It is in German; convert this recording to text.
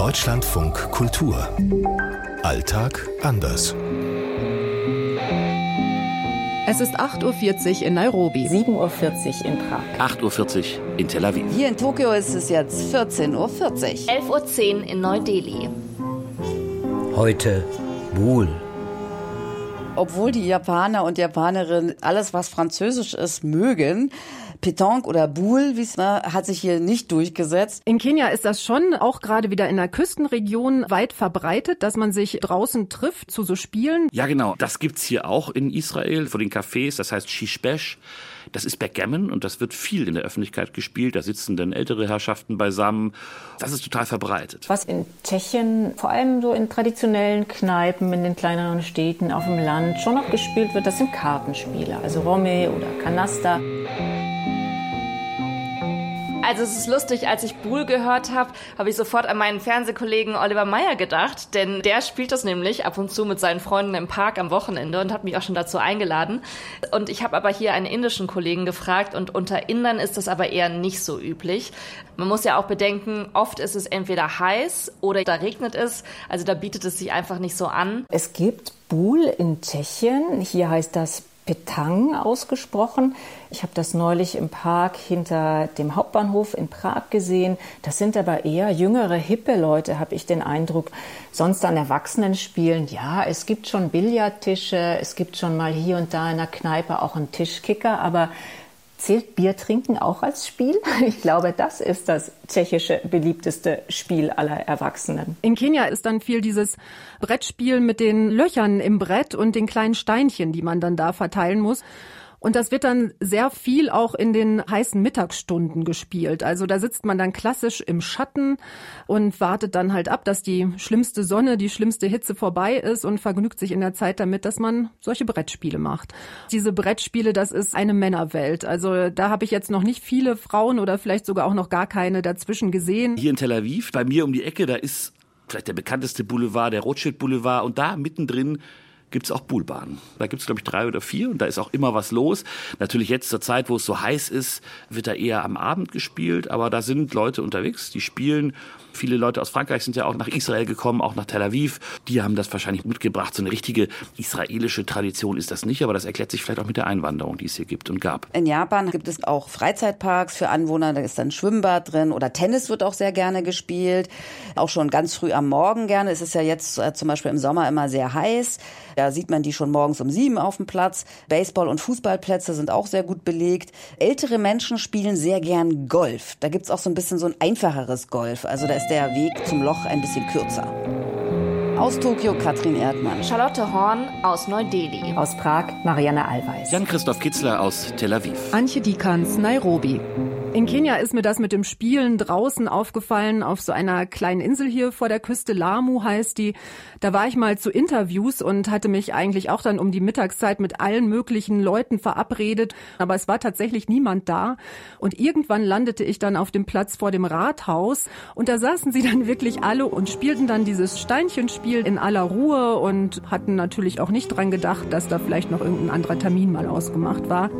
Deutschlandfunk Kultur. Alltag anders. Es ist 8.40 Uhr in Nairobi. 7.40 Uhr in Prag. 8.40 Uhr in Tel Aviv. Hier in Tokio ist es jetzt 14.40 Uhr. 11.10 Uhr in Neu-Delhi. Heute Buhl. Obwohl die Japaner und Japanerinnen alles, was französisch ist, mögen, Petanque oder Boule, wie es war, hat sich hier nicht durchgesetzt. In Kenia ist das schon auch gerade wieder in der Küstenregion weit verbreitet, dass man sich draußen trifft zu so Spielen. Ja, genau. Das gibt's hier auch in Israel vor den Cafés. Das heißt Shishbesh. Das ist Backgammon und das wird viel in der Öffentlichkeit gespielt. Da sitzen dann ältere Herrschaften beisammen. Das ist total verbreitet. Was in Tschechien, vor allem so in traditionellen Kneipen, in den kleineren Städten, auf dem Land schon noch gespielt wird, das sind Kartenspiele. Also Romme oder Canasta. Also es ist lustig, als ich Buhl gehört habe, habe ich sofort an meinen Fernsehkollegen Oliver Meyer gedacht, denn der spielt das nämlich ab und zu mit seinen Freunden im Park am Wochenende und hat mich auch schon dazu eingeladen. Und ich habe aber hier einen indischen Kollegen gefragt und unter Indern ist das aber eher nicht so üblich. Man muss ja auch bedenken, oft ist es entweder heiß oder da regnet es, also da bietet es sich einfach nicht so an. Es gibt Buhl in Tschechien, hier heißt das Petang ausgesprochen. Ich habe das neulich im Park hinter dem Hauptbahnhof in Prag gesehen. Das sind aber eher jüngere, hippe Leute, habe ich den Eindruck. Sonst an Erwachsenen spielen, ja, es gibt schon Billardtische, es gibt schon mal hier und da in der Kneipe auch einen Tischkicker, aber Zählt Bier trinken auch als Spiel? Ich glaube, das ist das tschechische beliebteste Spiel aller Erwachsenen. In Kenia ist dann viel dieses Brettspiel mit den Löchern im Brett und den kleinen Steinchen, die man dann da verteilen muss. Und das wird dann sehr viel auch in den heißen Mittagsstunden gespielt. Also da sitzt man dann klassisch im Schatten und wartet dann halt ab, dass die schlimmste Sonne, die schlimmste Hitze vorbei ist und vergnügt sich in der Zeit damit, dass man solche Brettspiele macht. Diese Brettspiele, das ist eine Männerwelt. Also da habe ich jetzt noch nicht viele Frauen oder vielleicht sogar auch noch gar keine dazwischen gesehen. Hier in Tel Aviv, bei mir um die Ecke, da ist vielleicht der bekannteste Boulevard, der Rothschild Boulevard und da mittendrin gibt es auch Poolbahnen. Da gibt es, glaube ich, drei oder vier und da ist auch immer was los. Natürlich jetzt zur Zeit, wo es so heiß ist, wird da eher am Abend gespielt, aber da sind Leute unterwegs, die spielen. Viele Leute aus Frankreich sind ja auch nach Israel gekommen, auch nach Tel Aviv. Die haben das wahrscheinlich mitgebracht. So eine richtige israelische Tradition ist das nicht, aber das erklärt sich vielleicht auch mit der Einwanderung, die es hier gibt und gab. In Japan gibt es auch Freizeitparks für Anwohner, da ist dann Schwimmbad drin oder Tennis wird auch sehr gerne gespielt. Auch schon ganz früh am Morgen gerne. Es ist ja jetzt äh, zum Beispiel im Sommer immer sehr heiß. Da sieht man die schon morgens um sieben auf dem Platz. Baseball- und Fußballplätze sind auch sehr gut belegt. Ältere Menschen spielen sehr gern Golf. Da gibt's auch so ein bisschen so ein einfacheres Golf. Also da ist der Weg zum Loch ein bisschen kürzer. Aus Tokio Katrin Erdmann. Charlotte Horn aus Neu-Delhi. Aus Prag Marianne Allweis. Jan-Christoph Kitzler aus Tel Aviv. Antje Dikans, Nairobi. In Kenia ist mir das mit dem Spielen draußen aufgefallen, auf so einer kleinen Insel hier vor der Küste, Lamu heißt die. Da war ich mal zu Interviews und hatte mich eigentlich auch dann um die Mittagszeit mit allen möglichen Leuten verabredet. Aber es war tatsächlich niemand da. Und irgendwann landete ich dann auf dem Platz vor dem Rathaus und da saßen sie dann wirklich alle und spielten dann dieses Steinchenspiel in aller Ruhe und hatten natürlich auch nicht dran gedacht, dass da vielleicht noch irgendein anderer Termin mal ausgemacht war.